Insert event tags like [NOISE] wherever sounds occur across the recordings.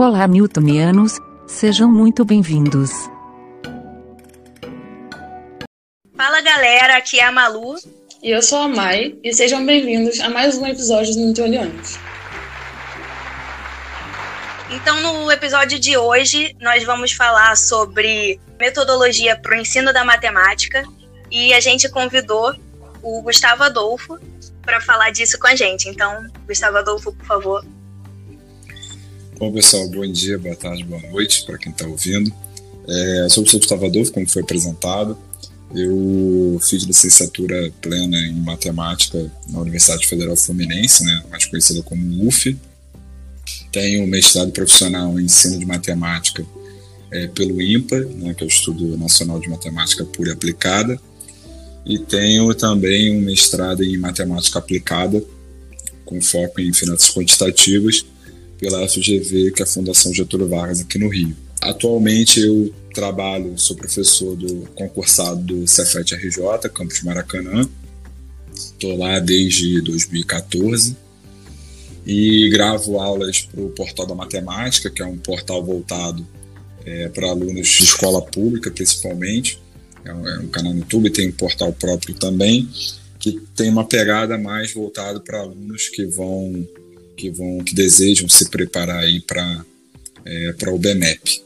Olá, Newtonianos, sejam muito bem-vindos. Fala galera, aqui é a Malu. E eu sou a Mai, e sejam bem-vindos a mais um episódio do Newtonianos. Então, no episódio de hoje, nós vamos falar sobre metodologia para o ensino da matemática e a gente convidou o Gustavo Adolfo para falar disso com a gente. Então, Gustavo Adolfo, por favor. Bom, pessoal, bom dia, boa tarde, boa noite para quem está ouvindo. É, sou o professor Gustavo Adolfo, como foi apresentado. Eu fiz licenciatura plena em matemática na Universidade Federal Fluminense, né, mais conhecida como UF. Tenho mestrado profissional em ensino de matemática é, pelo IMPA, né, que é o Estudo Nacional de Matemática Pura e Aplicada, e tenho também um mestrado em matemática aplicada, com foco em finanças quantitativas, pela FGV, que é a Fundação Getúlio Vargas aqui no Rio. Atualmente eu trabalho, sou professor do concursado do Cefet RJ, Campus Maracanã. Estou lá desde 2014 e gravo aulas para o Portal da Matemática, que é um portal voltado é, para alunos de escola pública, principalmente. É um, é um, canal no YouTube, tem um portal próprio também, que tem uma pegada mais voltada para alunos que vão, que vão, que desejam se preparar aí para é, para o BMEP,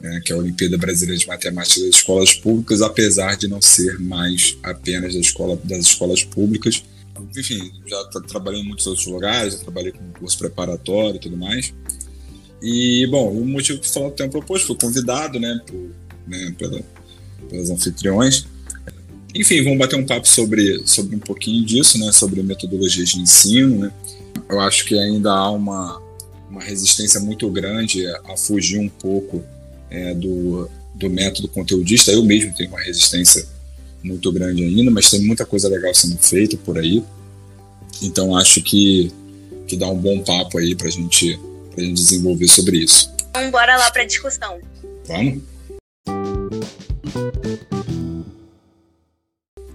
né, que é a Olimpíada Brasileira de Matemática das Escolas Públicas, apesar de não ser mais apenas da escola, das escolas públicas. Enfim, já trabalhei em muitos outros lugares, já trabalhei com curso preparatório e tudo mais. E, bom, o motivo que falar do tempo proposto, fui convidado, né, por, né pela, pelas anfitriões. Enfim, vamos bater um papo sobre, sobre um pouquinho disso, né, sobre metodologias de ensino, né. Eu acho que ainda há uma, uma resistência muito grande a fugir um pouco é, do, do método conteudista. Eu mesmo tenho uma resistência muito grande ainda, mas tem muita coisa legal sendo feita por aí. Então acho que, que dá um bom papo aí para gente, a gente desenvolver sobre isso. Vamos embora lá para a discussão. Vamos?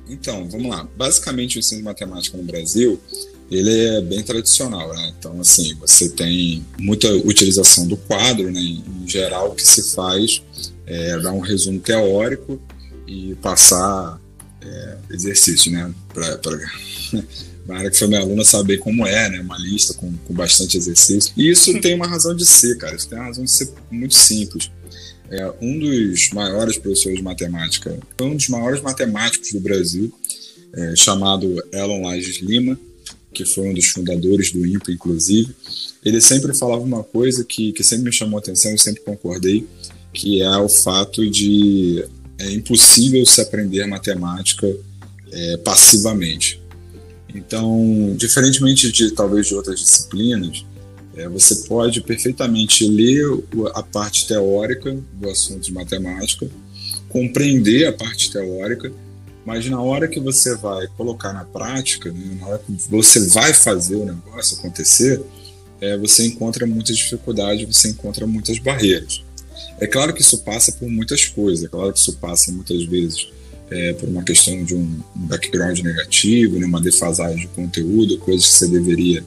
Então, vamos lá. Basicamente, o ensino de matemática no Brasil ele é bem tradicional, né? Então, assim, você tem muita utilização do quadro, né? Em geral, o que se faz é dar um resumo teórico e passar é, exercício, né? Para a [LAUGHS] área que foi minha aluna saber como é, né? Uma lista com, com bastante exercício. E isso tem uma razão de ser, cara. Isso tem uma razão de ser muito simples. É, um dos maiores professores de matemática, um dos maiores matemáticos do Brasil, é, chamado Elon Lages Lima, que foi um dos fundadores do IMPA, inclusive, ele sempre falava uma coisa que, que sempre me chamou a atenção e sempre concordei, que é o fato de é impossível se aprender matemática é, passivamente. Então, diferentemente de talvez de outras disciplinas, é, você pode perfeitamente ler a parte teórica do assunto de matemática, compreender a parte teórica mas na hora que você vai colocar na prática, né, na hora que você vai fazer o negócio acontecer, é, você encontra muitas dificuldades, você encontra muitas barreiras. É claro que isso passa por muitas coisas, é claro que isso passa muitas vezes é, por uma questão de um, background negativo, né, uma defasagem de conteúdo, coisas que você deveria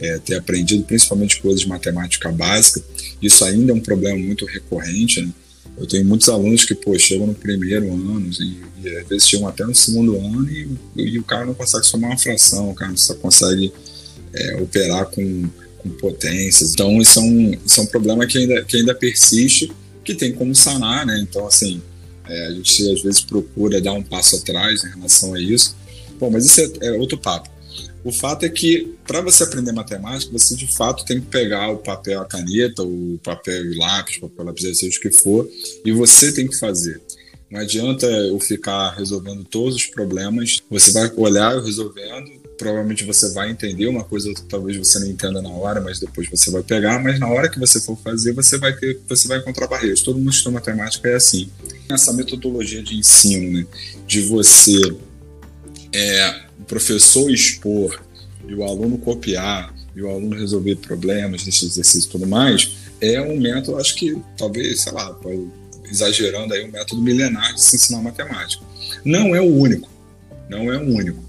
é, ter aprendido, principalmente coisas de matemática básica. Isso ainda é um problema muito recorrente. Né? Eu tenho muitos alunos que, pô, chegam no primeiro ano e, e às vezes chegam até no segundo ano e, e, o cara não consegue somar uma fração, o cara não só consegue é, operar com, com, potências. Então, isso é, um, isso é um problema que ainda, que ainda persiste, que tem como sanar, né? Então, assim, é, a gente às vezes procura dar um passo atrás em relação a isso. Bom, mas isso é, é outro papo. O fato é que, para você aprender matemática, você de fato tem que pegar o papel, a caneta, o papel e lápis, papel lápis, seja o que for, e você tem que fazer. Não adianta eu ficar resolvendo todos os problemas, você vai olhar eu resolvendo, provavelmente você vai entender uma coisa talvez você não entenda na hora, mas depois você vai pegar, mas na hora que você for fazer, você vai ter, você vai encontrar barreiras. Todo mundo estuda matemática é assim. Essa metodologia de ensino, né, de você é, professor expor e o aluno copiar e o aluno resolver problemas nesse exercício e tudo mais, é um método, acho que talvez, sei lá, exagerando aí, um método milenar de se ensinar matemática. Não é o único, não é o único.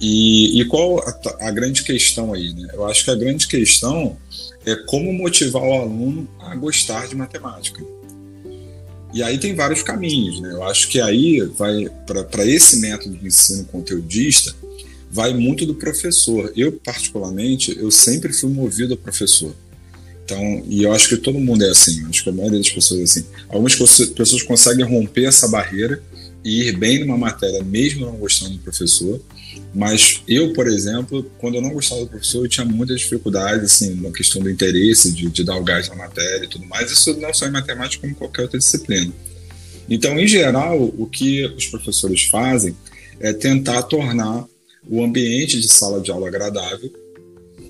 E, e qual a, a, grande questão aí? Né? Eu acho que a grande questão é como motivar o aluno a gostar de matemática. E aí tem vários caminhos, né? Eu acho que aí vai para esse método de ensino conteudista vai muito do professor. Eu particularmente, eu sempre fui movido ao professor. Então, e eu acho que todo mundo é assim, acho que a maioria das pessoas é assim. Algumas pessoas conseguem romper essa barreira ir bem numa matéria, mesmo não gostando do professor. Mas eu, por exemplo, quando eu não gostava do professor, eu tinha muita dificuldade, assim, na questão do interesse, de, de dar o gás na matéria e tudo mais. Isso não só em matemática, como em qualquer outra disciplina. Então, em geral, o que os professores fazem é tentar tornar o ambiente de sala de aula agradável.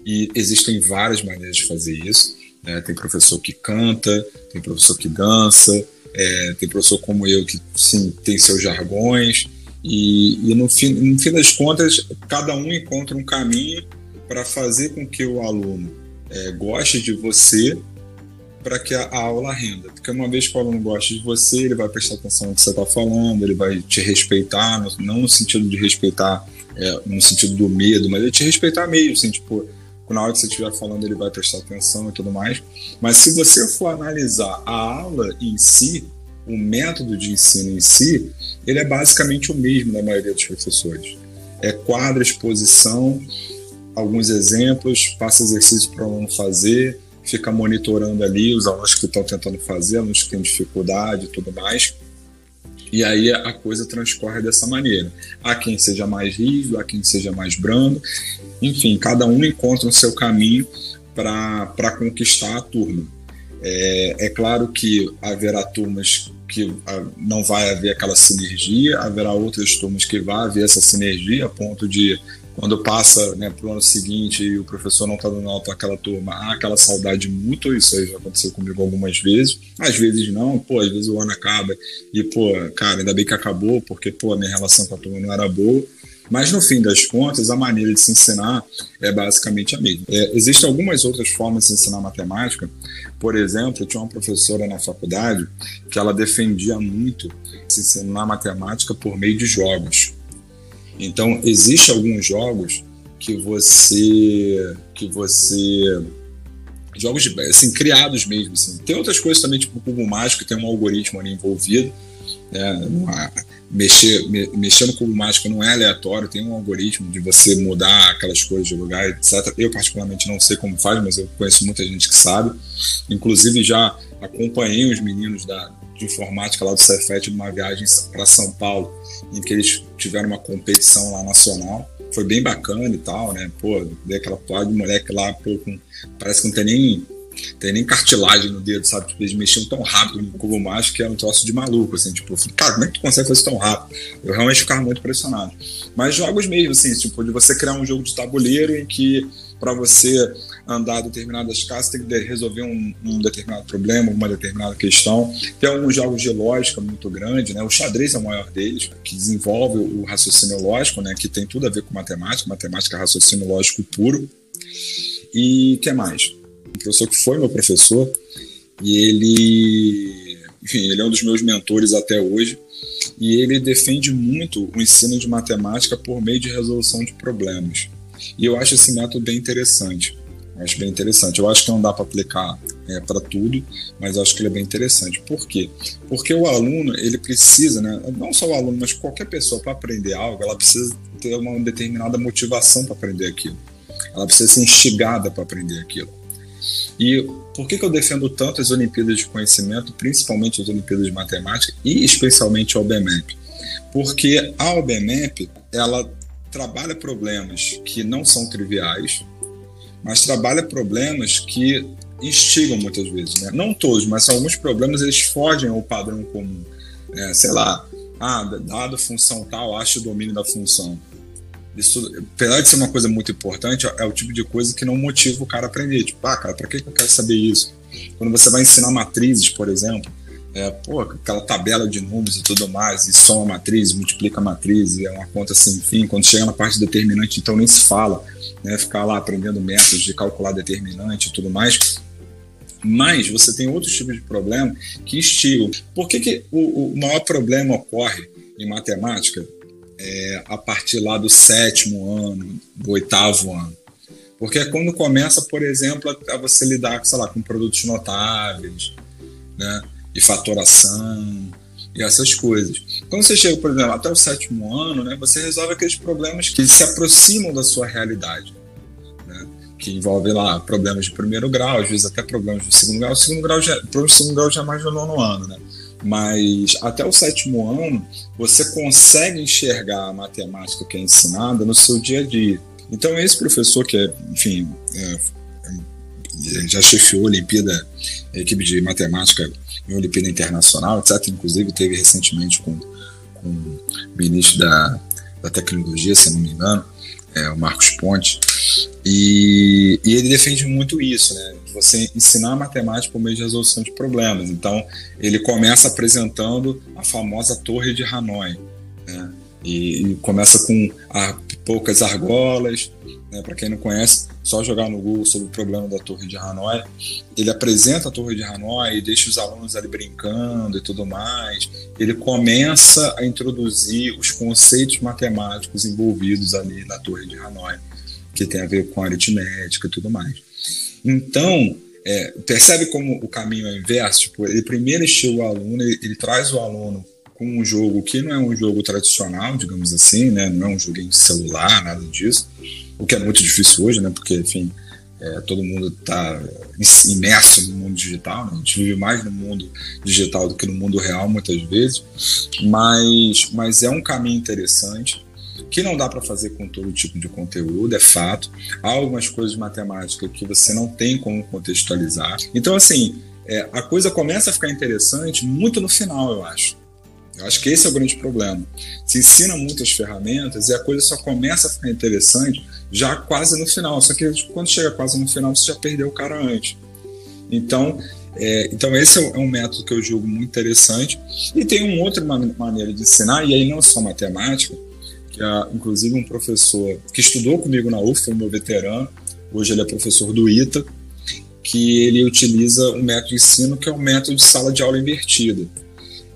E existem várias maneiras de fazer isso. Né? Tem professor que canta, tem professor que dança, é, tem professor como eu que sim, tem seus jargões. E, e no, fim, no fim das contas, cada um encontra um caminho para fazer com que o aluno é, goste de você para que a, a, aula renda. Porque uma vez que o aluno gosta de você, ele vai prestar atenção no que você está falando, ele vai te respeitar, não no sentido de respeitar é, no sentido do medo, mas ele te respeitar mesmo, assim, tipo, na hora que você estiver falando ele vai prestar atenção e tudo mais. Mas se você for analisar a aula em si, o método de ensino em si, ele é basicamente o mesmo na maioria dos professores. É quadro, exposição, alguns exemplos, passa exercício para o aluno fazer, fica monitorando ali os alunos que estão tentando fazer, alunos que têm dificuldade e tudo mais. E aí a coisa transcorre dessa maneira. Há quem seja mais rígido, há quem seja mais brando. Enfim, cada um encontra o seu caminho para conquistar a turma. É, é, claro que haverá turmas que ah, não vai haver aquela sinergia, haverá outras turmas que vai haver essa sinergia a ponto de quando passa né, para o ano seguinte e o professor não está dando nota àquela turma, há aquela saudade mútua, isso aí já aconteceu comigo algumas vezes. Às vezes não, pô, às vezes o ano acaba e, pô, cara, ainda bem que acabou, porque, pô, a minha relação com a turma não era boa. Mas no fim das contas, a maneira de se ensinar é basicamente a mesma. É, existem algumas outras formas de ensinar matemática. Por exemplo, eu tinha uma professora na faculdade que ela defendia muito se ensinar matemática por meio de jogos. Então, existe alguns jogos que você que você jogos assim criados mesmo assim. Tem outras coisas também tipo o cubo mágico tem um algoritmo ali envolvido, né? mexer me, mexer no cubo mágico não é aleatório, tem um algoritmo de você mudar aquelas coisas de lugar, etc. Eu particularmente não sei como faz, mas eu conheço muita gente que sabe. Inclusive já acompanhei os meninos da de informática lá do Cefet numa viagem para São Paulo, em que eles tiveram uma competição lá nacional. Foi bem bacana e tal, né? Pô, ver aquela toalha de moleque lá, pô, com, parece que não tem nem tem nem cartilagem no dedo, sabe? Tipo, eles mexiam tão rápido no cubo mágico que era um troço de maluco, assim, tipo, cara, como é que tu consegue fazer isso tão rápido? Eu realmente ficava muito impressionado. Mas jogos mesmo, assim, tipo, de você criar um jogo de tabuleiro em que para você andar determinadas casas, tem que resolver um, um, determinado problema, uma determinada questão. Tem alguns jogos de lógica muito grande, né? O xadrez é o maior deles, que desenvolve o raciocínio lógico, né? Que tem tudo a ver com matemática, matemática é raciocínio lógico puro. E que mais? Um professor que foi meu professor e ele, enfim, ele é um dos meus mentores até hoje e ele defende muito o ensino de matemática por meio de resolução de problemas. E eu acho esse método bem interessante. Acho bem interessante. Eu acho que não dá para aplicar é, para tudo, mas acho que ele é bem interessante. Por quê? Porque o aluno, ele precisa, né, não só o aluno, mas qualquer pessoa para aprender algo, ela precisa ter uma determinada motivação para aprender aquilo. Ela precisa ser instigada para aprender aquilo. E por que, que eu defendo tanto as Olimpíadas de Conhecimento, principalmente as Olimpíadas de Matemática e especialmente a OBMEP? Porque a OBMEP, ela trabalha problemas que não são triviais, mas trabalha problemas que instigam muitas vezes, né? Não todos, mas alguns problemas eles fogem ao padrão comum. É, sei lá, ah, dado função tal, acho o domínio da função. Isso, apesar de ser uma coisa muito importante, é o tipo de coisa que não motiva o cara a aprender. Tipo, ah, cara, para que eu quero saber isso? Quando você vai ensinar matrizes, por exemplo, é, pô, aquela tabela de números e tudo mais, e soma matriz, multiplica matriz, é uma conta sem fim. Quando chega na parte determinante, então nem se fala né, ficar lá aprendendo métodos de calcular determinante e tudo mais. Mas você tem outros tipos de problema que instigam. Por que, que o, o maior problema ocorre em matemática? é, a partir lá do sétimo ano, do oitavo ano. Porque é quando começa, por exemplo, a você lidar, sei lá, com produtos notáveis, né? E fatoração, e essas coisas. Quando você chega, por exemplo, até o sétimo ano, né, você resolve aqueles problemas que se aproximam da sua realidade, né, que envolvem lá problemas de primeiro grau, às vezes até problemas de segundo grau. O segundo grau já, de segundo grau já é mais no nono ano, né? Mas até o sétimo ano, você consegue enxergar a matemática que é ensinada no seu dia a dia. Então, esse professor que é, enfim, é, é, já chefiou a Olimpíada, a equipe de matemática em Olimpíada Internacional, etc. Inclusive teve recentemente com, com o ministro da, da Tecnologia, se não me engano, é, o Marcos Ponte, e, e, ele defende muito isso, né? Você ensinar matemática por meio de resolução de problemas. Então, ele começa apresentando a famosa Torre de Hanoi, né? E, e começa com a, poucas argolas, né? Para quem não conhece, só jogar no Google sobre o problema da Torre de Hanoi. Ele apresenta a Torre de Hanoi, deixa os alunos ali brincando e tudo mais. Ele começa a introduzir os conceitos matemáticos envolvidos ali na Torre de Hanoi, que tem a ver com aritmética e tudo mais. Então, é, percebe como o caminho é inverso? Tipo, ele primeiro estimula o aluno, ele, ele traz o aluno com um jogo que não é um jogo tradicional, digamos assim, né? não é um joguinho de celular, nada disso o que é muito difícil hoje, né? Porque, enfim, é, todo mundo está imerso no mundo digital, né? a gente vive mais no mundo digital do que no mundo real muitas vezes, mas, mas é um caminho interessante que não dá para fazer com todo tipo de conteúdo, é fato. Há algumas coisas de matemática que você não tem como contextualizar. Então, assim, é, a coisa começa a ficar interessante muito no final, eu acho. Eu acho que esse é o grande problema. Se ensina muitas ferramentas e a coisa só começa a ficar interessante já quase no final. Só que quando chega quase no final, você já perdeu o cara antes. Então, é, então esse é um método que eu julgo muito interessante. E tem uma outra maneira de ensinar, e aí não só matemática, que é inclusive um professor que estudou comigo na UF, foi meu veterano, hoje ele é professor do ITA, que ele utiliza um método de ensino que é o um método de sala de aula invertida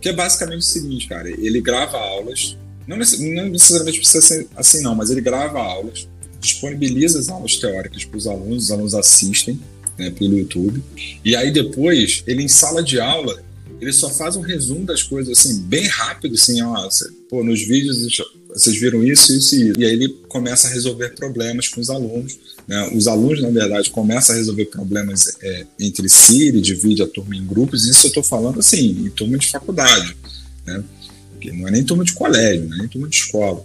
que é basicamente o seguinte, cara, ele grava aulas, não, necessariamente precisa ser assim não, mas ele grava aulas, disponibiliza as aulas teóricas para os alunos, os alunos assistem né, pelo YouTube, e aí depois, ele em sala de aula, ele só faz um resumo das coisas assim, bem rápido, assim, ó, pô, nos vídeos vocês viram isso, isso e isso. E aí ele começa a resolver problemas com os alunos. Né? Os alunos, na verdade, começam a resolver problemas é, entre si, ele divide a turma em grupos. Isso eu estou falando assim, em turma de faculdade. Né? Porque não é nem turma de colégio, não é nem turma de escola.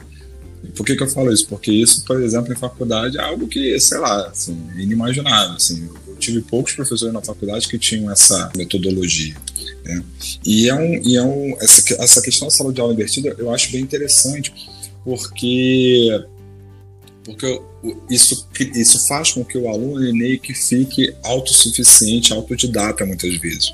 E por que, que eu falo isso? Porque isso, por exemplo, em faculdade é algo que, sei lá, assim, é inimaginável. Assim, eu tive poucos professores na faculdade que tinham essa metodologia. Né? E é um, e é um essa, essa questão da sala de aula invertida eu acho bem interessante, porque porque isso, isso faz com que o aluno meio que fique autossuficiente, autodidata muitas vezes.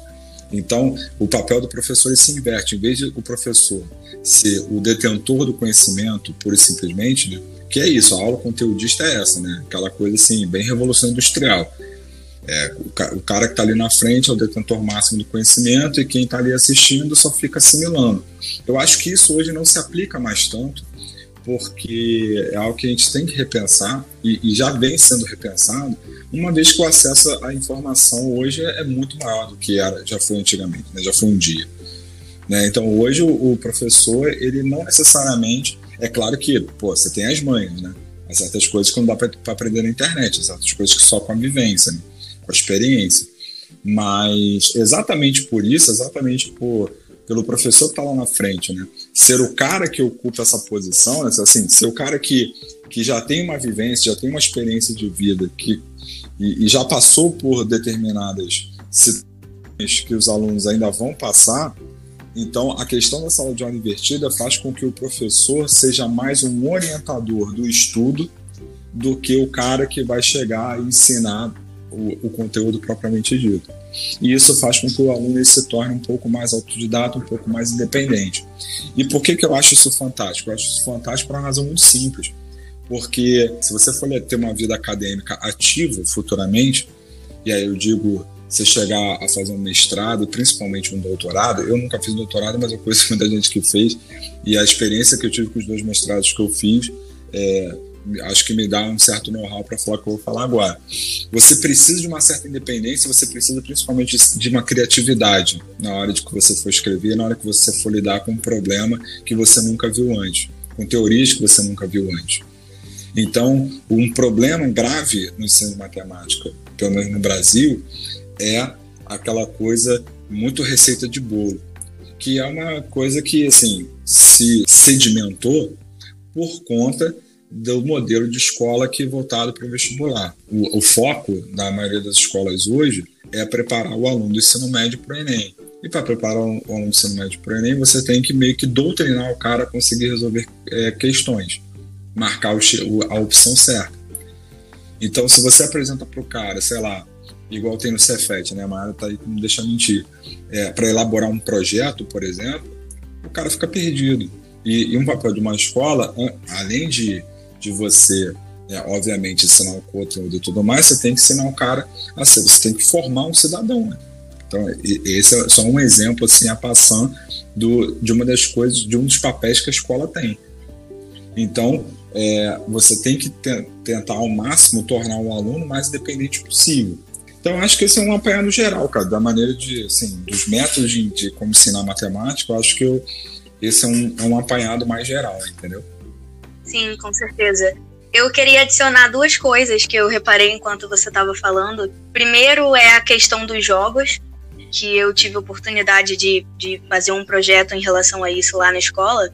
Então, o papel do professor se inverte. Em vez de o professor ser o detentor do conhecimento, pura e simplesmente, né? que é isso, a aula conteudista é essa, né? aquela coisa assim, bem revolução industrial. É, o, cara que está ali na frente é o detentor máximo do conhecimento e quem está ali assistindo só fica assimilando. Eu acho que isso hoje não se aplica mais tanto, porque é algo que a gente tem que repensar e, e já vem sendo repensado, uma vez que o acesso à informação hoje é muito maior do que era, já foi antigamente, né? já foi um dia. Né? Então hoje o, o, professor, ele não necessariamente, é claro que pô, você tem as manhas, né? Há certas coisas que não dá para aprender na internet, certas coisas que só com a vivência, né? com a experiência. Mas exatamente por isso, exatamente por pelo professor que está lá na frente, né? Ser o cara que ocupa essa posição, né? assim, ser o cara que, que já tem uma vivência, já tem uma experiência de vida, que e, e já passou por determinadas situações que os alunos ainda vão passar. Então, a questão da sala de aula invertida faz com que o professor seja mais um orientador do estudo do que o cara que vai chegar e ensinar o, o conteúdo propriamente dito. E isso faz com que o aluno se torne um pouco mais autodidata, um pouco mais independente. E por que, que eu acho isso fantástico? Eu acho isso fantástico por uma razão muito simples. Porque se você for ter uma vida acadêmica ativa futuramente, e aí eu digo você chegar a fazer um mestrado, principalmente um doutorado. Eu nunca fiz doutorado, mas eu conheço [LAUGHS] muita gente que fez. E a experiência que eu tive com os dois mestrados que eu fiz, é, acho que me dá um certo know-how para falar o que eu vou falar agora. Você precisa de uma certa independência, você precisa principalmente de uma criatividade na hora de que você for escrever, na hora que você for lidar com um problema que você nunca viu antes, com teorias que você nunca viu antes. Então, um problema grave no ensino de matemática, pelo menos no Brasil, é aquela coisa muito receita de bolo, que é uma coisa que assim se sedimentou por conta do modelo de escola que é voltado para o vestibular. O, o foco da maioria das escolas hoje é preparar o aluno do ensino médio para o Enem. E para preparar o aluno do ensino médio para o Enem, você tem que meio que doutrinar o cara a conseguir resolver é, questões, marcar o, a opção certa. Então, se você apresenta para o cara, sei lá, igual tem no Cefet, né? A Mara tá aí não deixa mentir. É, para elaborar um projeto, por exemplo, o cara fica perdido. E, e, um papel de uma escola, além de, de você, é, obviamente, ensinar o conteúdo e tudo mais, você tem que ensinar o cara a ser, você tem que formar um cidadão, né? Então, esse é só um exemplo, assim, a passando do, de uma das coisas, de um dos papéis que a escola tem. Então, é, você tem que te, tentar ao máximo tornar o aluno mais independente possível. Então, acho que esse é um apanhado geral, cara, da maneira de, assim, dos métodos de, de como ensinar matemática, eu acho que eu, esse é um, é um apanhado mais geral, entendeu? Sim, com certeza. Eu queria adicionar duas coisas que eu reparei enquanto você estava falando. Primeiro é a questão dos jogos, que eu tive oportunidade de, de fazer um projeto em relação a isso lá na escola.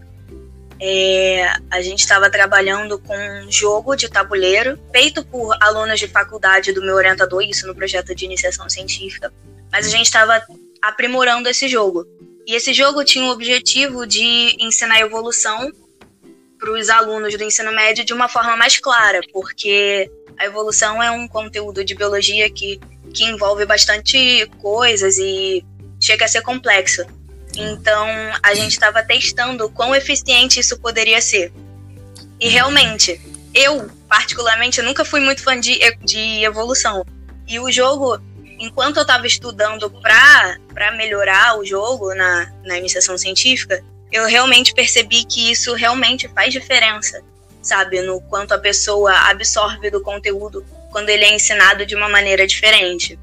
É, a gente estava trabalhando com um jogo de tabuleiro feito por alunos de faculdade do meu orientador, isso no projeto de iniciação científica. Mas a gente estava aprimorando esse jogo. E esse jogo tinha o objetivo de ensinar evolução para os alunos do ensino médio de uma forma mais clara, porque a evolução é um conteúdo de biologia que, que envolve bastante coisas e chega a ser complexo. Então, a gente estava testando quão eficiente isso poderia ser. E realmente, eu, particularmente, nunca fui muito fã de, de evolução. E o jogo, enquanto eu estava estudando para melhorar o jogo na, na iniciação científica, eu realmente percebi que isso realmente faz diferença, sabe? No quanto a pessoa absorve do conteúdo quando ele é ensinado de uma maneira diferente.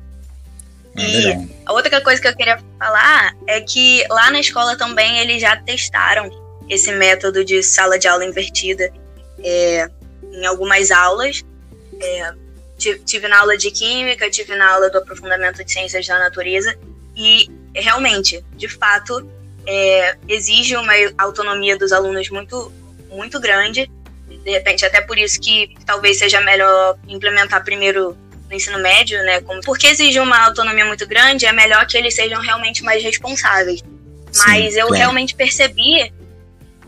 Ah, e a outra coisa que eu queria falar é que lá na escola também eles já testaram esse método de sala de aula invertida é, em algumas aulas. É, tive na aula de química, tive na aula do aprofundamento de ciências da natureza e realmente, de fato, é, exige uma autonomia dos alunos muito, muito grande. De repente, até por isso que talvez seja melhor implementar primeiro no ensino médio, né? Como, porque exige uma autonomia muito grande, é melhor que eles sejam realmente mais responsáveis. Sim, Mas eu realmente percebi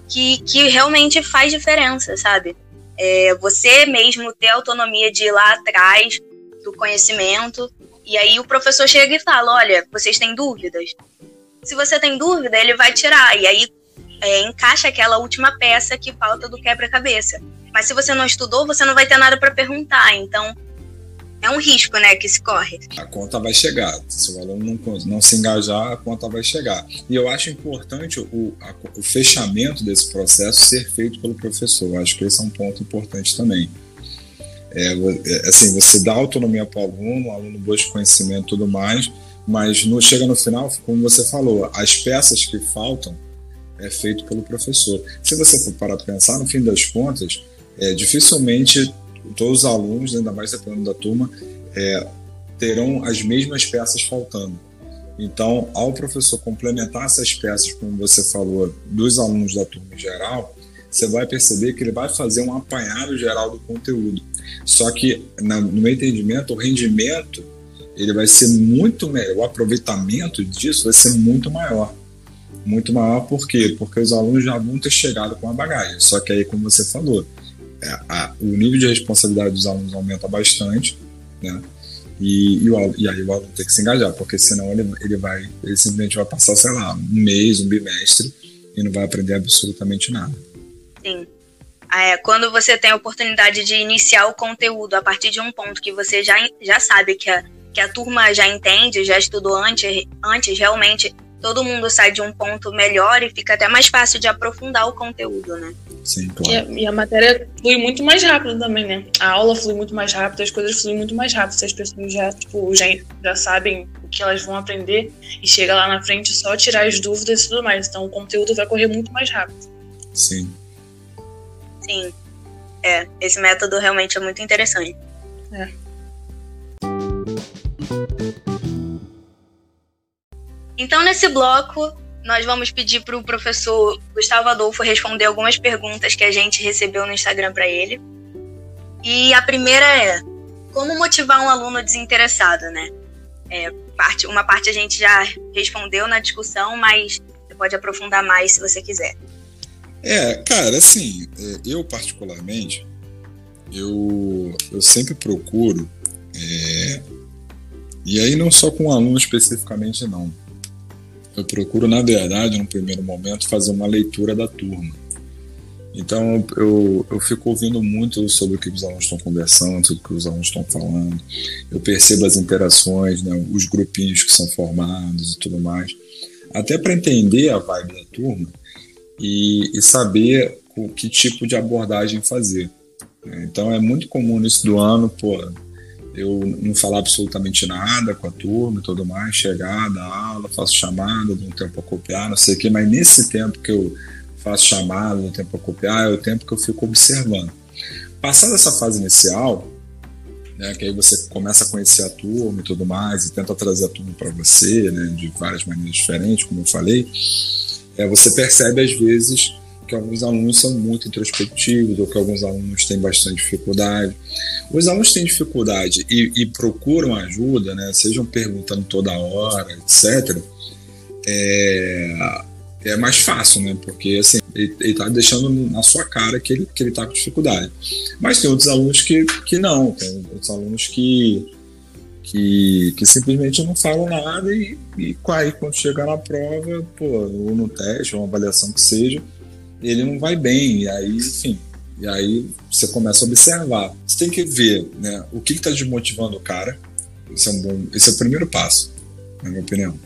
que, que realmente faz diferença, sabe? É, você mesmo ter autonomia de ir lá atrás do conhecimento, e aí o professor chega e fala: olha, vocês têm dúvidas? Se você tem dúvida, ele vai tirar, e aí é, encaixa aquela última peça que falta do quebra-cabeça. Mas se você não estudou, você não vai ter nada para perguntar. Então, é um risco, né, que se corre. A conta vai chegar. Se o aluno não, não se engajar, a conta vai chegar. E eu acho importante o, a, o fechamento desse processo ser feito pelo professor. Eu acho que esse é um ponto importante também. É, é assim, você dá autonomia para o aluno, o aluno busca conhecimento e tudo mais, mas chega no final, como você falou, as peças que faltam é feito pelo professor. Se você for para pensar, no fim das contas, é, dificilmente todos os alunos, ainda mais dependendo da turma, é, terão as mesmas peças faltando. Então, ao professor complementar essas peças, como você falou, dos alunos da turma em geral, você vai perceber que ele vai fazer um apanhado geral do conteúdo. Só que, no meu entendimento, o rendimento ele vai ser muito melhor, o aproveitamento disso vai ser muito maior. Muito maior por quê? Porque os alunos já vão ter chegado com a bagagem. Só que aí, como você falou, é, a, o nível de responsabilidade dos alunos aumenta bastante, né? E, e, o, e, aí o aluno tem que se engajar, porque senão ele, ele vai, ele simplesmente vai passar, sei lá, um mês, um bimestre e não vai aprender absolutamente nada. Sim. É, quando você tem a oportunidade de iniciar o conteúdo a partir de um ponto que você já, já sabe que a, que a turma já entende, já estudou antes, antes realmente todo mundo sai de um ponto melhor e fica até mais fácil de aprofundar o conteúdo, né? Sim, claro. E a, e a, matéria flui muito mais rápido também, né? A aula flui muito mais rápido, as coisas fluem muito mais rápido. Se as pessoas já, tipo, já, já sabem o que elas vão aprender e chega lá na frente só tirar as dúvidas e tudo mais. Então o conteúdo vai correr muito mais rápido. Sim. Sim. É, esse método realmente é muito interessante. É. Então, nesse bloco, nós vamos pedir para o professor Gustavo Adolfo responder algumas perguntas que a gente recebeu no Instagram para ele. E a primeira é: como motivar um aluno desinteressado, né? É, parte, uma parte a gente já respondeu na discussão, mas você pode aprofundar mais se você quiser. É, cara, assim, é, eu particularmente, eu, eu sempre procuro, é, e aí não só com aluno especificamente não, eu procuro, na verdade, no primeiro momento, fazer uma leitura da turma. Então, eu, eu fico ouvindo muito sobre o que os alunos estão conversando, sobre o que os alunos estão falando. Eu percebo as interações, né, os grupinhos que são formados e tudo mais. Até para entender a vibe da turma e, e saber o que tipo de abordagem fazer. Então, é muito comum início do ano, pô, eu não falar absolutamente nada com a turma e tudo mais, chegar, dar aula, faço chamada, dou um tempo a copiar, não sei o quê, mas nesse tempo que eu faço chamada, dou um tempo a copiar, é o tempo que eu fico observando. Passada essa fase inicial, né, que aí você começa a conhecer a turma e tudo mais, e tenta trazer a turma para você, né, de várias maneiras diferentes, como eu falei, é, você percebe às vezes que alguns alunos são muito introspectivos ou que alguns alunos têm bastante dificuldade. Os alunos têm dificuldade e, e procuram ajuda, né, sejam perguntando toda hora, etc., é, é mais fácil, né? Porque assim, ele, está deixando na sua cara que ele, que ele tá com dificuldade. Mas tem outros alunos que, que não, tem outros alunos que, que, que simplesmente não falam nada e, e aí quando chegar na prova, pô, ou no teste, ou uma avaliação que seja, ele não vai bem, e aí, enfim, e aí você começa a observar. Você tem que ver né, o que está desmotivando o cara. Esse é, um bom, esse é o primeiro passo, na minha opinião.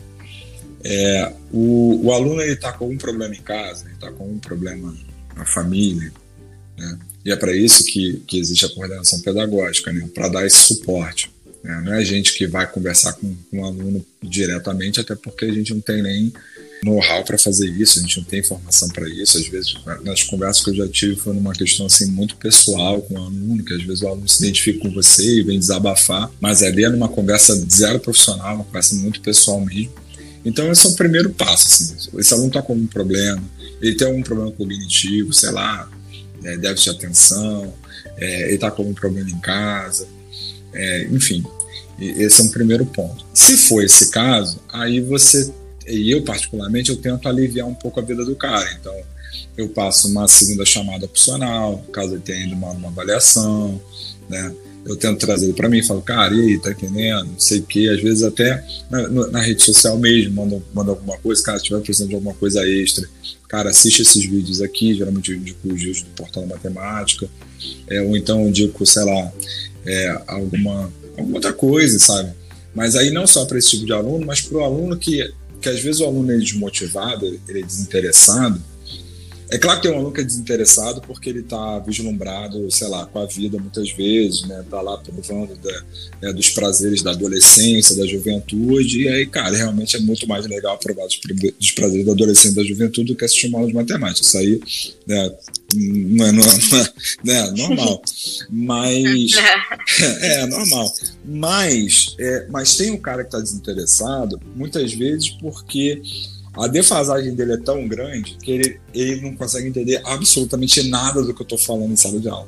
É, o, o aluno está com algum problema em casa, ele está com algum problema na família, né? e é para isso que, que existe a coordenação pedagógica, né? para dar esse suporte. Né? Não é a gente que vai conversar com, com o aluno diretamente, até porque a gente não tem nem know-how para fazer isso, a gente não tem informação para isso. Às vezes, nas conversas que eu já tive, foi numa questão assim muito pessoal com o aluno, que às vezes o aluno se identifica com você e vem desabafar, mas é dentro de uma conversa zero profissional, uma conversa muito pessoal mesmo. Então, esse é o primeiro passo. Assim. Esse aluno está com algum problema, ele tem algum problema cognitivo, sei lá, é, déficit de atenção, é, ele está com algum problema em casa, é, enfim. Esse é um primeiro ponto. Se for esse caso, aí você e eu particularmente eu tento aliviar um pouco a vida do cara. Então eu passo uma segunda chamada opcional, caso ele tenha ido uma, uma avaliação, né? Eu tento trazer ele para mim, falo, cara, e aí, tá entendendo? Não sei o que, às vezes até na, na, rede social mesmo, manda, manda alguma coisa, cara, se tiver precisando de alguma coisa extra, cara, assiste esses vídeos aqui, geralmente eu indico os vídeos do Portal Matemática, é, ou então eu indico, sei lá, é, alguma, alguma outra coisa, sabe? Mas aí não só para esse tipo de aluno, mas para o aluno que que às vezes o aluno é desmotivado, ele é desinteressado. É claro que tem um aluno que é desinteressado porque ele está vislumbrado, sei lá, com a vida muitas vezes, né? Tá lá provando da, né, dos prazeres da adolescência, da juventude, e aí, cara, realmente é muito mais legal provar dos, dos prazeres da adolescência e da juventude do que assistir uma aula de matemática. Isso aí, né, não é, não é, né, normal. [LAUGHS] Mas. [LAUGHS] É, é normal. Mas, é, mas tem um cara que está desinteressado, muitas vezes porque a defasagem dele é tão grande que ele, ele não consegue entender absolutamente nada do que eu estou falando em sala de aula.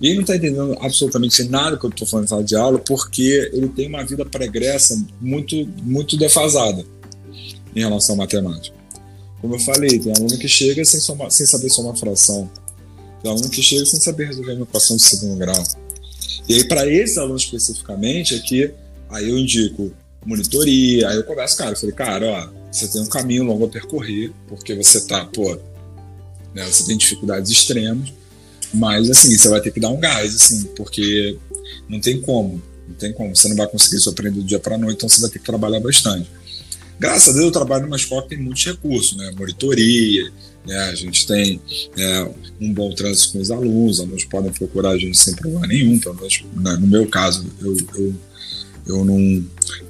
E ele não está entendendo absolutamente nada do que eu estou falando em sala de aula porque ele tem uma vida pregressa muito, muito defasada em relação à matemática. Como eu falei, tem aluno que chega sem, sem saber somar fração. Tem aluno que chega sem saber resolver uma equação de segundo grau. E aí, para esse aluno especificamente, é que aí eu indico monitoria, aí eu converso, cara, eu falei, cara, ó, você tem um caminho longo a percorrer, porque você tá, pô, né, você tem dificuldades extremas, mas assim, você vai ter que dar um gás, assim, porque não tem como. Não tem como, você não vai conseguir isso aprender do dia para noite, então você vai ter que trabalhar bastante. Graças a Deus eu trabalho numa escola que tem muitos recursos, né? Monitoria, né? a gente tem é, um bom trânsito com os alunos, os alunos podem procurar a gente sem problema nenhum, pelo menos né? no meu caso eu, eu, eu, não,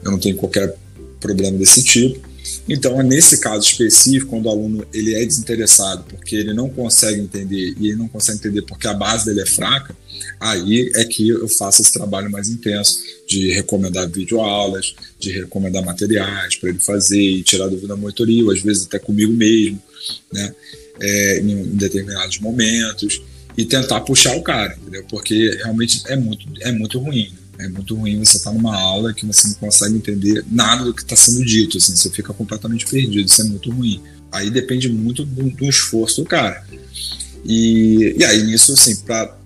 eu não tenho qualquer problema desse tipo. Então, nesse caso específico, quando o aluno ele é desinteressado porque ele não consegue entender e ele não consegue entender porque a base dele é fraca, aí é que eu faço esse trabalho mais intenso de recomendar videoaulas, de recomendar materiais para ele fazer e tirar dúvida da monitoria, ou às vezes até comigo mesmo, né, é, em, determinados momentos, e tentar puxar o cara, entendeu? Porque realmente é muito, é muito ruim. Né? É muito ruim você estar tá numa aula que você não consegue entender nada do que está sendo dito, assim, você fica completamente perdido, isso é muito ruim. Aí depende muito do, do esforço do cara. E, e aí, nisso, assim, para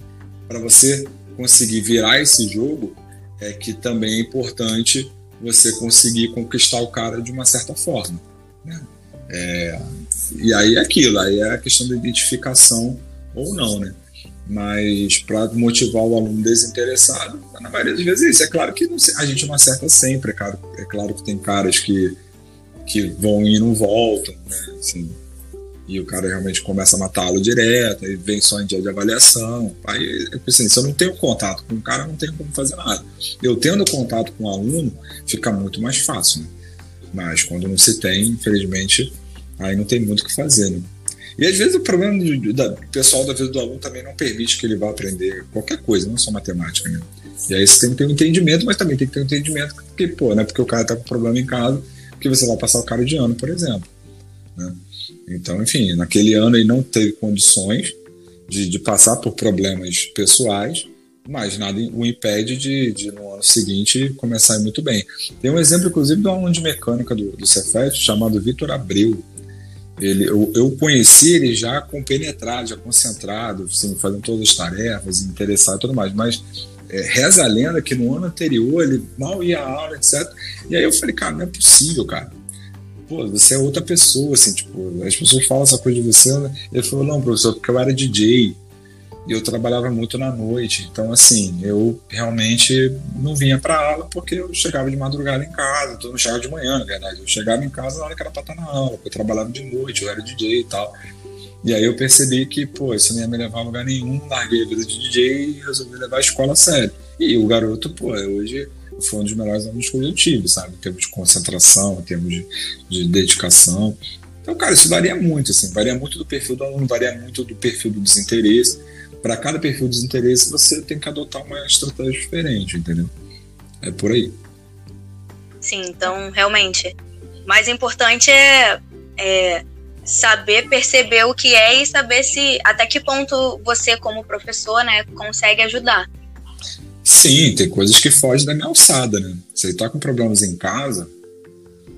você conseguir virar esse jogo, é que também é importante você conseguir conquistar o cara de uma certa forma. Né? É, e aí é aquilo, aí é a questão da identificação ou não, né? Mas para motivar o aluno desinteressado, na maioria das vezes é isso. É claro que a gente não acerta sempre, é claro, é claro que tem caras que, que vão e não voltam, né? Assim, e o cara realmente começa a matá-lo direto, e vem só em dia de avaliação. Aí, assim, se eu não tenho contato com o cara, não tenho como fazer nada. Eu tendo contato com o aluno, fica muito mais fácil, né? Mas quando não se tem, infelizmente, aí não tem muito o que fazer, né? E às vezes o problema do, da, pessoal da vida do aluno também não permite que ele vá aprender qualquer coisa, não só matemática, né? E aí você tem que ter um entendimento, mas também tem que ter um entendimento porque, pô, não é porque o cara tá com problema em casa que você vai passar o cara de ano, por exemplo. Né? Então, enfim, naquele ano ele não teve condições de, de passar por problemas pessoais, mas nada o impede de, de, no ano seguinte começar muito bem. Tem um exemplo, inclusive, de um aluno de mecânica do, do Cefet chamado Vitor Abreu. Ele, eu, eu conheci ele já compenetrado, já concentrado, assim, fazendo todas as tarefas, interessado e tudo mais. Mas é, reza a lenda que no ano anterior ele mal ia à aula, etc. E aí eu falei, cara, não é possível, cara. Pô, você é outra pessoa, assim, tipo, as pessoas falam essa coisa de você. Né? Ele falou, não, professor, porque eu era DJ eu trabalhava muito na noite. Então, assim, eu realmente não vinha para aula porque eu chegava de madrugada em casa, eu não chegava de manhã, na verdade. Eu chegava em casa na hora que era para estar na aula, porque eu trabalhava de noite, eu era DJ e tal. E aí eu percebi que, pô, isso não ia me levar a lugar nenhum, larguei a vida de DJ e resolvi levar a escola a sério. E o garoto, pô, hoje foi um dos melhores alunos que eu tive, sabe? Em termos de concentração, em termos de, de dedicação. Então, cara, isso varia muito, assim, varia muito do perfil do aluno, varia muito do perfil do desinteresse para cada perfil de desinteresse você tem que adotar uma estratégia diferente, entendeu? É por aí. Sim, então realmente, o mais importante é, é saber perceber o que é e saber se até que ponto você como professor, né, consegue ajudar. Sim, tem coisas que fogem da minha alçada, né? Se ele tá com problemas em casa,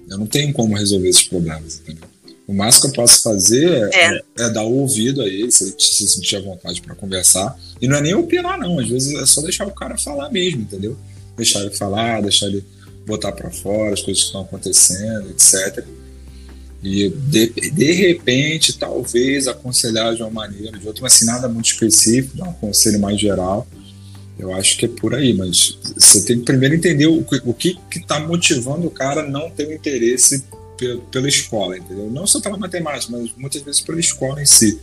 eu não tenho como resolver esses problemas, entendeu? O máximo que eu posso fazer é, é. é dar o ouvido a ele, se ele se sentir à vontade para conversar. E não é nem opinar, não. Às vezes é só deixar o cara falar mesmo, entendeu? Deixar ele falar, deixar ele botar para fora as coisas que estão acontecendo, etc. E de, de repente, talvez aconselhar de uma maneira, de outra, mas assim, nada muito específico, dar um conselho mais geral. Eu acho que é por aí, mas você tem que primeiro entender o, o que está motivando o cara não ter o interesse pela escola, entendeu? Não só pela matemática, mas muitas vezes pela escola em si.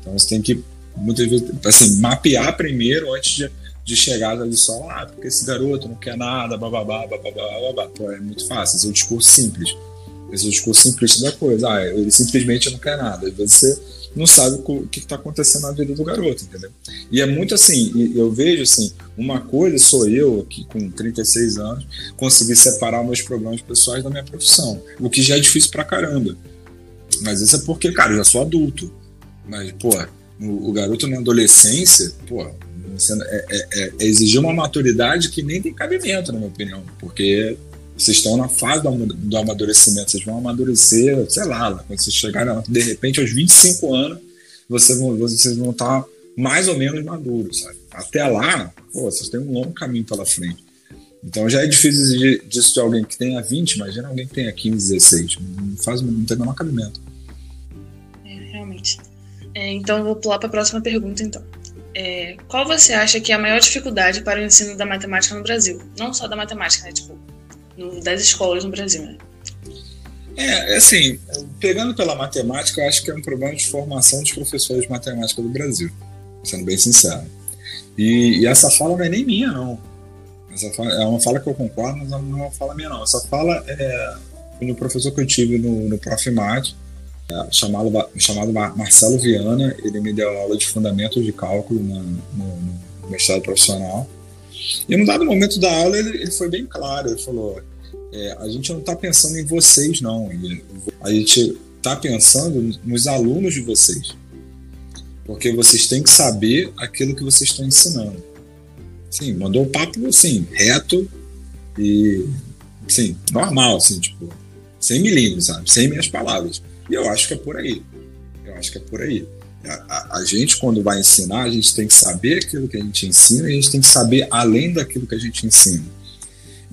Então você tem que, muitas vezes, assim, mapear primeiro antes de, de chegar ali só, ah, porque esse garoto não quer nada, bababá, bababá, babá. Pô, é muito fácil, esse é o discurso simples. Esse é o discurso simplista da coisa. Ah, ele simplesmente não quer nada. Vezes você não sabe o que está acontecendo na vida do garoto, entendeu? E é muito assim, eu vejo assim, uma coisa sou eu, aqui com 36 anos, conseguir separar meus problemas pessoais da minha profissão, o que já é difícil pra caramba. Mas isso é porque, cara, eu já sou adulto. Mas, pô, o, o garoto na adolescência, pô, é, é, é, é exigir uma maturidade que nem tem cabimento, na minha opinião, porque vocês estão na fase do amadurecimento, vocês vão amadurecer, sei lá, quando vocês chegarem de repente aos 25 anos, vocês vão, vocês vão estar mais ou menos maduros, sabe? Até lá, pô, vocês têm um longo caminho pela frente. Então já é difícil exigir disso de alguém que tenha 20, imagina alguém que tenha 15, 16. Não, faz, não tem o menor cabimento. É, realmente. É, então vou pular para a próxima pergunta, então. é, qual você acha que é a maior dificuldade para o ensino da matemática no Brasil? Não só da matemática, né? Tipo, no, das escolas no Brasil, né? É, assim, pegando pela matemática, eu acho que é um problema de formação dos professores de matemática do Brasil, sendo bem sincero. E, e essa fala não é nem minha, não. Essa fala, é uma fala que eu concordo, mas não é uma fala minha, não. Essa fala é do professor que eu tive no, no Prof. Mat, é, chamado, chamado Marcelo Viana. Ele me deu aula de fundamentos de cálculo na, no, no mestrado profissional. E num dado momento da aula, ele, ele foi bem claro. Ele falou: é, a gente não está pensando em vocês, não. A gente está pensando nos alunos de vocês. Porque vocês têm que saber aquilo que vocês estão ensinando. Sim, mandou um papo assim, reto e sim, normal, assim, tipo, sem milímetros, sabe? Sem minhas palavras. E eu acho que é por aí. Eu acho que é por aí. A, a, a, gente, quando vai ensinar, a gente tem que saber aquilo que a gente ensina e a gente tem que saber além daquilo que a gente ensina.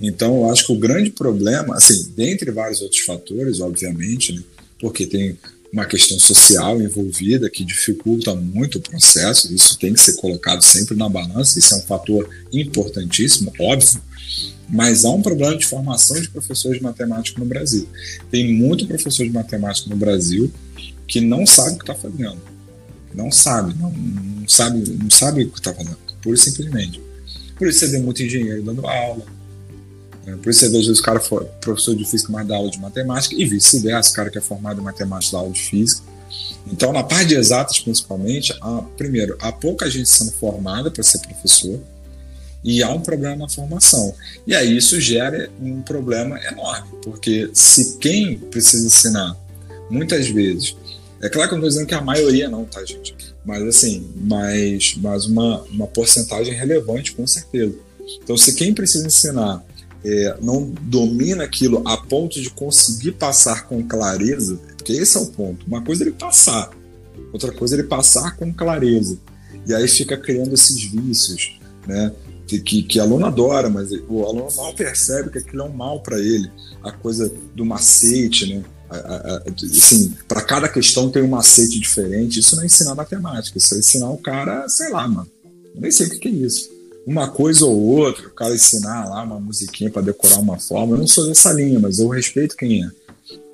Então, eu acho que o grande problema, assim, dentre vários outros fatores, obviamente, né, porque tem uma questão social envolvida que dificulta muito o processo, isso tem que ser colocado sempre na balança, isso é um fator importantíssimo, óbvio, mas há um problema de formação de professores de matemática no Brasil. Tem muito professor de matemática no Brasil que não sabe o que está fazendo. Não sabe, não, não, sabe, não sabe o que está fazendo, pura e simplesmente. Por isso você vê muito engenheiro dando aula, né? por isso você vê às vezes o cara for professor de física mais dá aula de matemática e vice-versa, o cara que é formado em matemática dá aula de física. Então, na parte de exatas, principalmente, há, primeiro, há pouca gente sendo formada para ser professor, e há um problema na formação. E aí isso gera um problema enorme, porque se quem precisa ensinar, muitas vezes, é claro que eu não estou dizendo que a maioria não, tá, gente? Mas assim, mas, mas uma, uma porcentagem relevante, com certeza. Então, se quem precisa ensinar é, não domina aquilo a ponto de conseguir passar com clareza, porque esse é o ponto. Uma coisa é ele passar, outra coisa é ele passar com clareza. E aí fica criando esses vícios, né? que, que aluno adora, mas o aluno mal percebe que aquilo é um mal para ele. A coisa do macete, né? Assim, para cada questão tem um macete diferente. Isso não é ensinar matemática, isso é ensinar o cara, sei lá, mano. Eu nem sei o que, é isso. Uma coisa ou outra, o cara ensinar lá uma musiquinha para decorar uma forma. Eu não sou dessa linha, mas eu respeito quem é,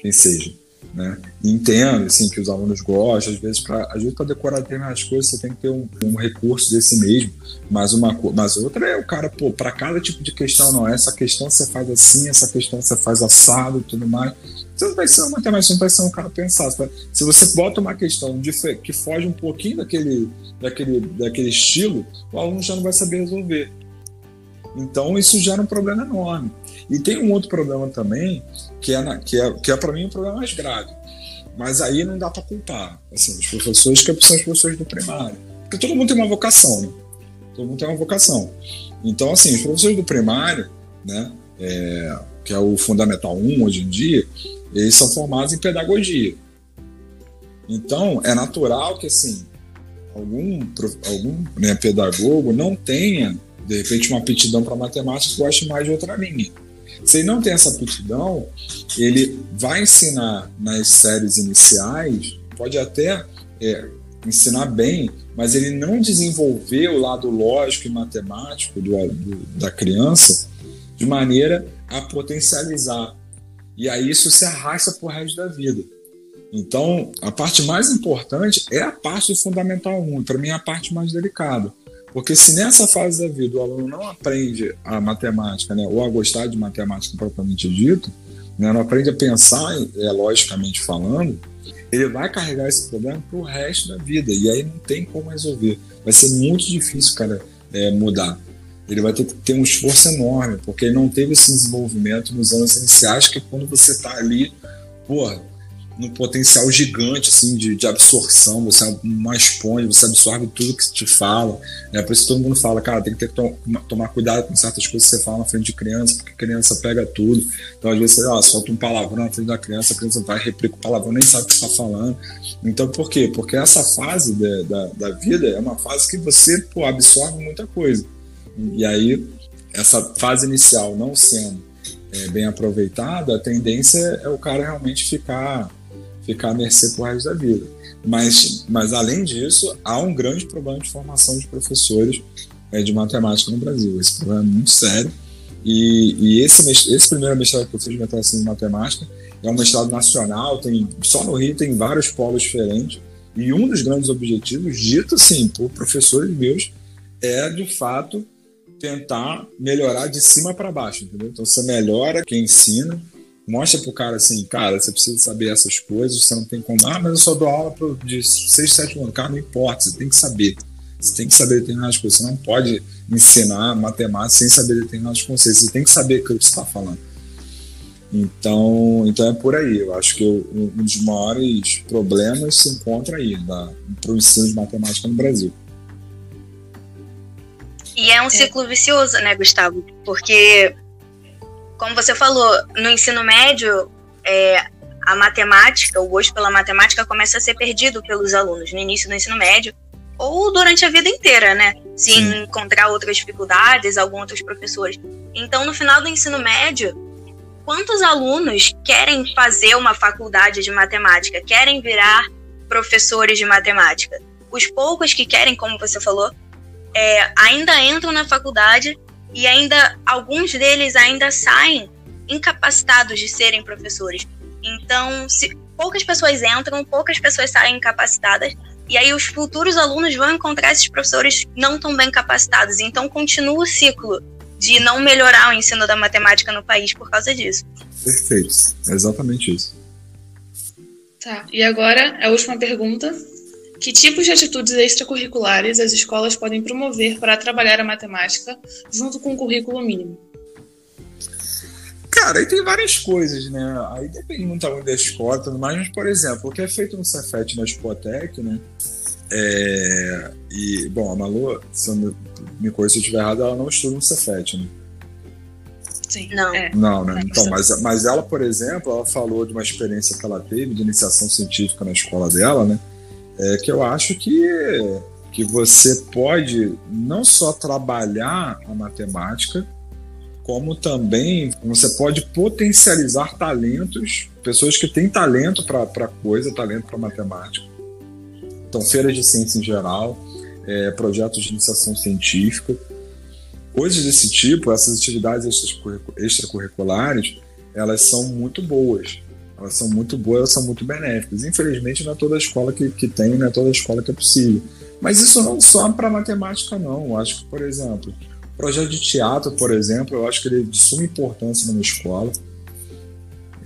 quem seja. Né? Entendo assim, que os alunos gostam, às vezes, para decorar determinadas coisas, você tem que ter um, um, recurso desse mesmo, mas uma mas outra é o cara, pô, para cada tipo de questão, não, essa questão você faz assim, essa questão você faz assado tudo mais. Você não vai ser uma matemática, não vai ser um cara pensar. Se você bota uma questão que foge um pouquinho daquele, daquele, daquele estilo, o aluno já não vai saber resolver. Então isso gera um problema enorme. E tem um outro problema também, que é, que é, que é para mim um problema mais grave. Mas aí não dá para culpar assim, os professores que são os professores do primário. Porque todo mundo tem uma vocação, né? Todo mundo tem uma vocação. Então, assim, os professores do primário, né, é, que é o Fundamental 1 hoje em dia, eles são formados em pedagogia. Então, é natural que, assim, algum, algum né, pedagogo não tenha, de repente, uma aptidão para matemática que goste mais de outra linha. Se ele não tem essa aptidão, ele vai ensinar nas séries iniciais, pode até é, ensinar bem, mas ele não desenvolveu o lado lógico e matemático do, do, da criança de maneira a potencializar. E aí isso se arrasta por resto da vida. Então, a parte mais importante é a parte do Fundamental 1, para mim é a parte mais delicada. Porque se nessa fase da vida o aluno não aprende a matemática, né, ou a gostar de matemática propriamente dito, né, não aprende a pensar, é, logicamente falando, ele vai carregar esse problema para o resto da vida. E aí não tem como resolver. Vai ser muito difícil, cara, é, mudar. Ele vai ter que ter um esforço enorme, porque ele não teve esse desenvolvimento nos anos iniciais, que quando você está ali, porra, num potencial gigante assim de, de absorção, você é uma esponja, você absorve tudo que te fala. Né? Por isso todo mundo fala, cara, tem que ter que to tomar cuidado com certas coisas que você fala na frente de criança, porque criança pega tudo. Então, às vezes, você ó, solta um palavrão na frente da criança, a criança vai replica o palavrão, nem sabe o que está falando. Então, por quê? Porque essa fase de, da, da vida é uma fase que você pô, absorve muita coisa. E aí, essa fase inicial não sendo é, bem aproveitada, a tendência é o cara realmente ficar ficar à mercê pro resto da vida. Mas, mas além disso, há um grande problema de formação de professores é, de matemática no Brasil. Esse problema é muito sério. E, e esse, esse primeiro mestrado que eu fiz de mestrado em matemática é um mestrado nacional, tem, só no Rio tem vários polos diferentes. E um dos grandes objetivos, dito assim por professores meus, é de fato tentar melhorar de cima para baixo, entendeu? Então você melhora quem ensina, mostra pro cara assim, cara, você precisa saber essas coisas, você não tem como, ah, mas eu só dou aula pro, de 6, 7 anos, cara, não importa, você tem que saber. Você tem que saber determinadas coisas, você não pode ensinar matemática sem saber determinados conceitos, você tem que saber o que você está falando. Então, então é por aí. Eu acho que um dos maiores problemas se encontra aí para o ensino de matemática no Brasil. E é um ciclo vicioso, né, Gustavo? Porque, como você falou, no ensino médio, é, a matemática, o gosto pela matemática começa a ser perdido pelos alunos no início do ensino médio ou durante a vida inteira, né? Se Sim. encontrar outras dificuldades, alguns outros professores. Então, no final do ensino médio, quantos alunos querem fazer uma faculdade de matemática, querem virar professores de matemática? Os poucos que querem, como você falou, é, ainda entram na faculdade e ainda alguns deles ainda saem incapacitados de serem professores. Então, se poucas pessoas entram, poucas pessoas saem incapacitadas, e aí os futuros alunos vão encontrar esses professores não tão bem capacitados. Então, continua o ciclo de não melhorar o ensino da matemática no país por causa disso. Perfeito, é exatamente isso. Tá, e agora a última pergunta que tipos de atitudes extracurriculares as escolas podem promover para trabalhar a matemática junto com o currículo mínimo? Cara, aí tem várias coisas, né? Aí depende muito da escola e tudo mais, mas, por exemplo, o que é feito no Cefet na Spotec, né? É... E, bom, a Malu, se eu me, me corrija se eu estiver errado, ela não estuda no Cefet, né? Sim. Não. É. Não, né? Então, mas, mas ela, por exemplo, ela falou de uma experiência que ela teve de iniciação científica na escola dela, né? É que eu acho que, que você pode não só trabalhar a matemática, como também você pode potencializar talentos, pessoas que têm talento para coisa, talento para matemática. Então, feiras de ciência em geral, é, projetos de iniciação científica, coisas desse tipo, essas atividades extracurriculares, elas são muito boas. Elas são muito boas, elas são muito benéficas. Infelizmente, não é toda escola que, que tem, não é toda escola que é possível. Mas isso não só para matemática, não. Eu acho que, por exemplo, projeto de teatro, por exemplo, eu acho que ele é de suma importância numa escola.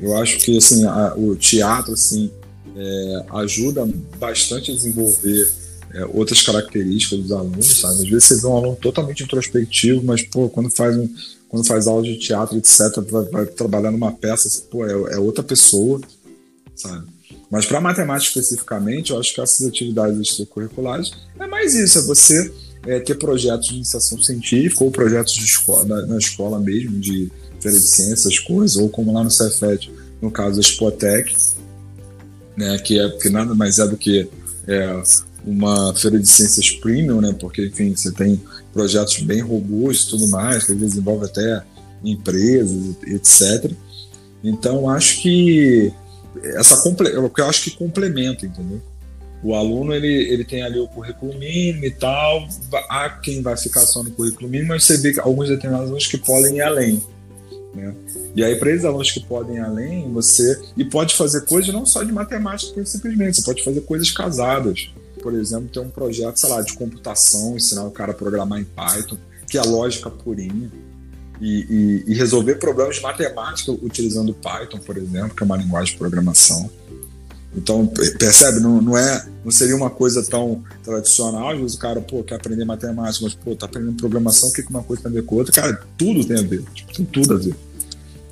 Eu acho que assim, a, o teatro assim, é, ajuda bastante a desenvolver é, outras características dos alunos, sabe? Às vezes você vê um aluno totalmente introspectivo, mas pô, quando faz um, quando faz aula de teatro, etc., vai, vai trabalhar numa peça, pô, é, é outra pessoa, sabe? Mas para matemática especificamente, eu acho que essas atividades extracurriculares é mais isso, é você é, ter projetos de iniciação científica ou projetos de escola, na, na escola mesmo, de ciências, coisas, ou como lá no Cefet, no caso da Spotec, né, que, é, que nada mais é do que é, uma feira de ciências premium, né? Porque, enfim, você tem projetos bem robustos e tudo mais, que desenvolve até empresas, etc. Então, acho que essa eu acho que complementa, entendeu? O aluno ele, ele tem ali o currículo mínimo e tal, há quem vai ficar só no currículo mínimo, mas você vê que alguns determinados alunos que podem ir além. Né? E aí, para esses alunos que podem ir além, você. E pode fazer coisas não só de matemática, simplesmente, você pode fazer coisas casadas por exemplo, ter um projeto, sei lá, de computação, ensinar o cara a programar em Python, que é lógica purinha, e, e, e, resolver problemas de matemática utilizando Python, por exemplo, que é uma linguagem de programação. Então, percebe? Não, não, é, não seria uma coisa tão tradicional. Às vezes o cara, pô, quer aprender matemática, mas, pô, tá aprendendo programação, o que uma coisa tem a ver com outra? Cara, tudo tem a ver. Tipo, tem tudo a ver.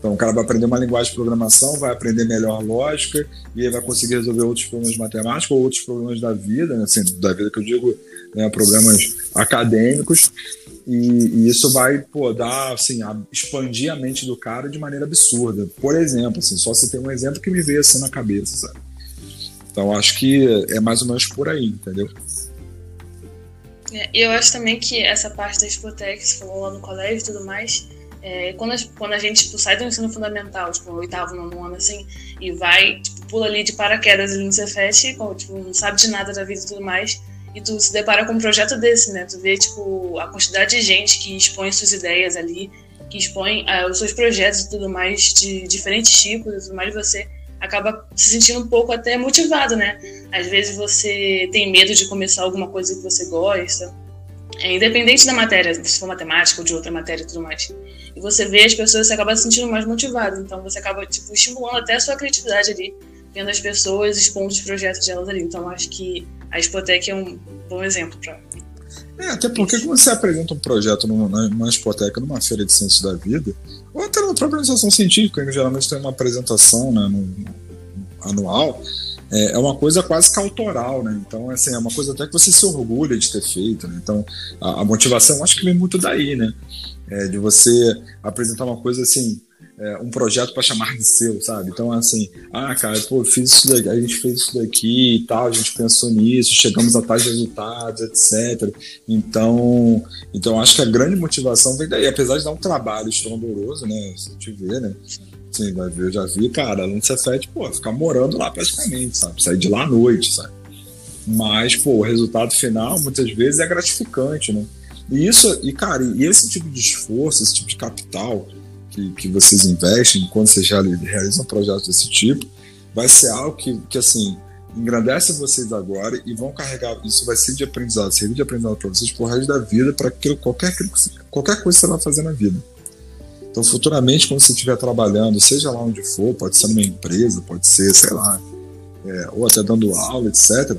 Então o cara vai aprender uma linguagem de programação, vai aprender melhor lógica e vai conseguir resolver outros problemas matemáticos ou outros problemas da vida, né? assim, da vida que eu digo, né? problemas acadêmicos. E, e, isso vai pô, dar, assim, a, expandir a mente do cara de maneira absurda. Por exemplo, assim, só se tem um exemplo que me veio assim na cabeça, sabe? Então acho que é mais ou menos por aí, entendeu? É, eu acho também que essa parte da Spotex, falou lá no colégio e tudo mais, É, quando, a, quando a gente tipo, sai do ensino fundamental, tipo, oitavo, nono ano, assim, e vai, tipo, pula ali de paraquedas ali no Cefet, tipo, não sabe de nada da vida e tudo mais, e tu se depara com um projeto desse, né? Tu vê, tipo, a quantidade de gente que expõe suas ideias ali, que expõe uh, os seus projetos e tudo mais, de diferentes tipos e tudo mais, você acaba se sentindo um pouco até motivado, né? Às vezes você tem medo de começar alguma coisa que você gosta, é, independente da matéria, se for matemática ou de outra matéria e tudo mais. E você vê as pessoas, você acaba se sentindo mais motivado, então você acaba, tipo, estimulando até a sua criatividade ali, vendo as pessoas expondo os projetos delas ali. Então acho que a Expotec é um bom exemplo para é, até porque quando você apresenta um projeto numa, numa expoteca, numa feira de ciências da vida, ou até na própria organização científica, que geralmente tem uma apresentação né, no, anual, é, é, uma coisa quase que autoral, né? Então, assim, é uma coisa até que você se orgulha de ter feito, né? Então, a, a motivação acho que vem muito daí, né? É, de você apresentar uma coisa assim, é, um projeto para chamar de seu, sabe? Então, assim, ah, cara, pô, fiz isso daqui, a gente fez isso daqui e tal, a gente pensou nisso, chegamos a tais resultados, etc. Então, então acho que a grande motivação vem daí, apesar de dar um trabalho estrondoso, né? Se te ver, né? Sim, vai ver, eu já vi, cara, aluno Cefet, pô, ficar morando lá praticamente, sabe? Sair de lá à noite, sabe? Mas, pô, o resultado final muitas vezes é gratificante, né? E isso, e cara, e esse tipo de esforço, esse tipo de capital, que, que vocês investem, quando vocês realizam projetos desse tipo, vai ser algo que, que assim, engrandece vocês agora e vão carregar, isso vai ser de aprendizado, servir de aprendizado para vocês por resto da vida, para qualquer, qualquer coisa que você vai fazer na vida. Então, futuramente, quando você estiver trabalhando, seja lá onde for, pode ser numa empresa, pode ser, sei lá, é, ou até dando aula, etc.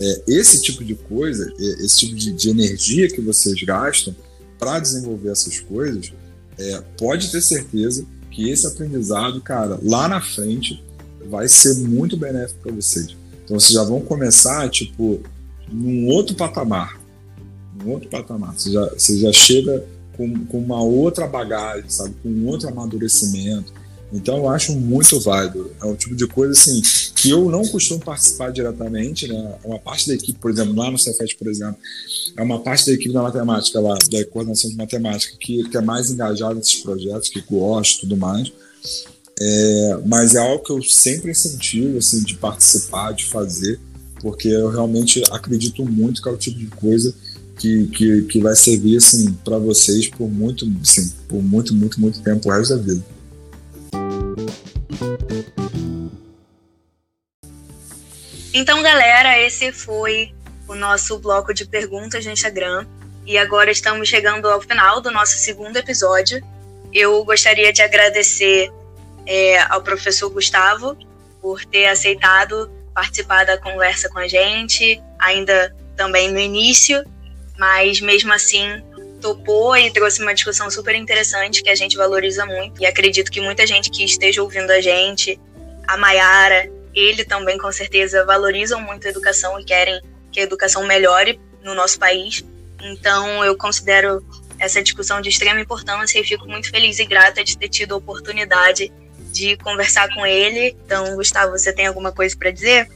É, esse tipo de coisa, é, esse tipo de, de energia que vocês gastam para desenvolver essas coisas, é, pode ter certeza que esse aprendizado, cara, lá na frente vai ser muito benéfico para vocês. Então vocês já vão começar, tipo, num outro patamar. Num outro patamar. Você já, você já chega com, com uma outra bagagem, sabe? Com outro amadurecimento então eu acho muito válido. É um tipo de coisa assim que eu não costumo participar diretamente, né? Uma parte da equipe, por exemplo, lá no Cefet, por exemplo, é uma parte da equipe da matemática lá, da coordenação de matemática, que, que é mais engajada nesses projetos, que gosta e tudo mais. É, mas é algo que eu sempre incentivo assim, de participar, de fazer, porque eu realmente acredito muito que é o tipo de coisa que, que, que vai servir assim, para vocês por muito, assim, por muito, muito, muito tempo, o resto da vida. Então, galera, esse foi o nosso bloco de perguntas no Instagram. E agora estamos chegando ao final do nosso segundo episódio. Eu gostaria de agradecer é, ao professor Gustavo por ter aceitado participar da conversa com a gente, ainda também no início, mas mesmo assim topou e trouxe uma discussão super interessante que a gente valoriza muito. E acredito que muita gente que esteja ouvindo a gente, a Mayara, ele também com certeza valorizam muito a educação e querem que a educação melhore no nosso país. Então eu considero essa discussão de extrema importância e fico muito feliz e grata de ter tido a oportunidade de conversar com ele. Então, Gustavo, você tem alguma coisa para dizer?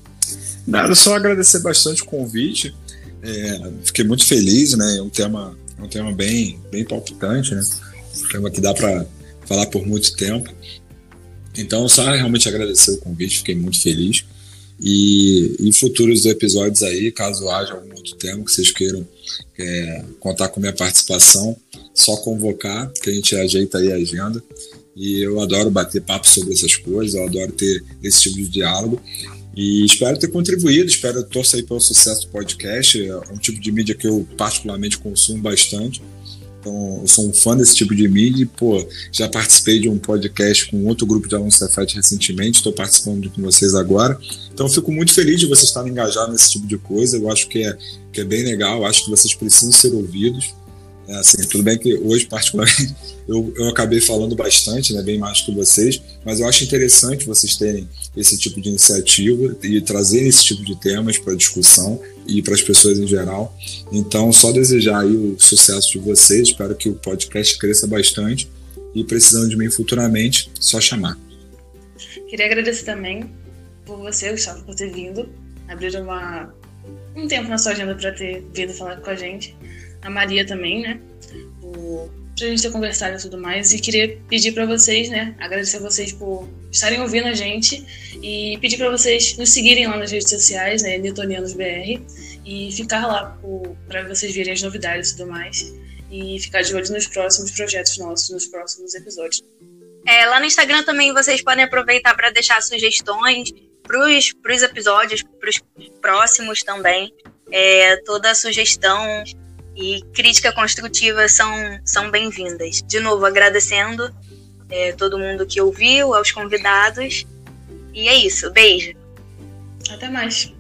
Nada, só agradecer bastante o convite. É, fiquei muito feliz, né? É um tema é um tema bem, bem palpitante, né? Um tema que dá para falar por muito tempo. Então, só realmente agradecer o convite, fiquei muito feliz. E em futuros episódios aí, caso haja algum outro tema que vocês queiram é, contar com minha participação, só convocar, que a gente ajeita aí a agenda. E eu adoro bater papo sobre essas coisas, eu adoro ter esse tipo de diálogo. E espero ter contribuído, espero torcer pelo sucesso do podcast. É um tipo de mídia que eu particularmente consumo bastante. Então, eu sou um fã desse tipo de mídia e, pô, já participei de um podcast com outro grupo de alunos Cefet recentemente, estou participando com vocês agora. Então, fico muito feliz de vocês estarem engajados nesse tipo de coisa. Eu acho que é, que é bem legal, acho que vocês precisam ser ouvidos. É, assim, tudo bem que hoje, particularmente, [LAUGHS] eu, eu acabei falando bastante, né, bem mais que vocês, mas eu acho interessante vocês terem esse tipo de iniciativa e trazer esse tipo de temas para discussão e para as pessoas em geral. Então, só desejar aí o sucesso de vocês, espero que o podcast cresça bastante e precisando de mim futuramente, só chamar. Queria agradecer também por você, Gustavo, por ter vindo, abrir uma, um tempo na sua agenda para ter vindo falar com a gente a Maria também, né? Por pra gente ter conversado e tudo mais. E queria pedir para vocês, né? Agradecer a vocês por estarem ouvindo a gente e pedir para vocês nos seguirem lá nas redes sociais, né? NewtonianosBR, e ficar lá para vocês verem as novidades e tudo mais. E ficar de olho nos próximos projetos nossos, nos próximos episódios. É, lá no Instagram também vocês podem aproveitar para deixar sugestões para os episódios, para os próximos também. É, toda sugestão e crítica construtiva são, são bem-vindas. De novo, agradecendo é, todo mundo que ouviu, aos convidados. E é isso. Beijo. Até mais.